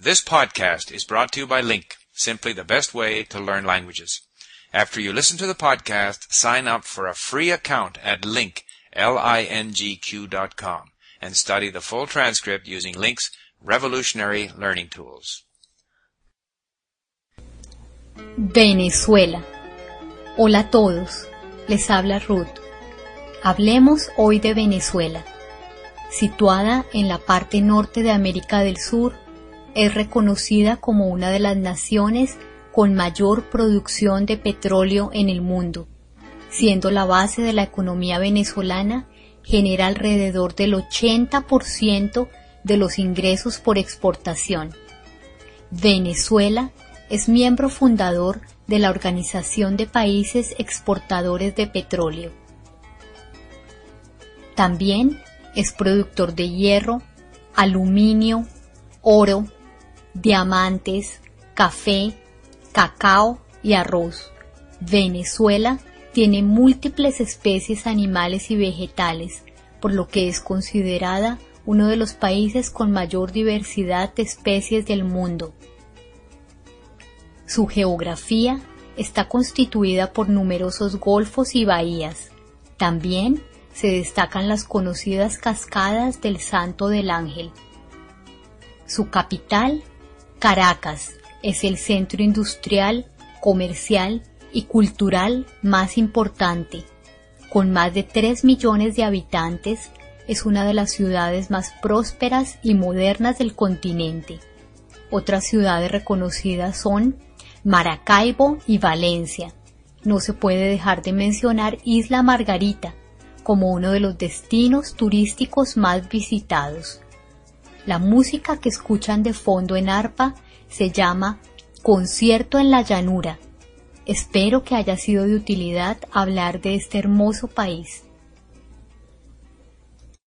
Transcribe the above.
This podcast is brought to you by Link, simply the best way to learn languages. After you listen to the podcast, sign up for a free account at link, com, and study the full transcript using Link's revolutionary learning tools. Venezuela. Hola a todos, les habla Ruth. Hablemos hoy de Venezuela. Situada en la parte norte de América del Sur, es reconocida como una de las naciones con mayor producción de petróleo en el mundo, siendo la base de la economía venezolana, genera alrededor del 80% de los ingresos por exportación. Venezuela es miembro fundador de la Organización de Países Exportadores de Petróleo. También es productor de hierro, aluminio, oro, diamantes, café, cacao y arroz. Venezuela tiene múltiples especies animales y vegetales, por lo que es considerada uno de los países con mayor diversidad de especies del mundo. Su geografía está constituida por numerosos golfos y bahías. También se destacan las conocidas cascadas del Santo del Ángel. Su capital Caracas es el centro industrial, comercial y cultural más importante. Con más de 3 millones de habitantes, es una de las ciudades más prósperas y modernas del continente. Otras ciudades reconocidas son Maracaibo y Valencia. No se puede dejar de mencionar Isla Margarita como uno de los destinos turísticos más visitados. La música que escuchan de fondo en arpa se llama Concierto en la Llanura. Espero que haya sido de utilidad hablar de este hermoso país.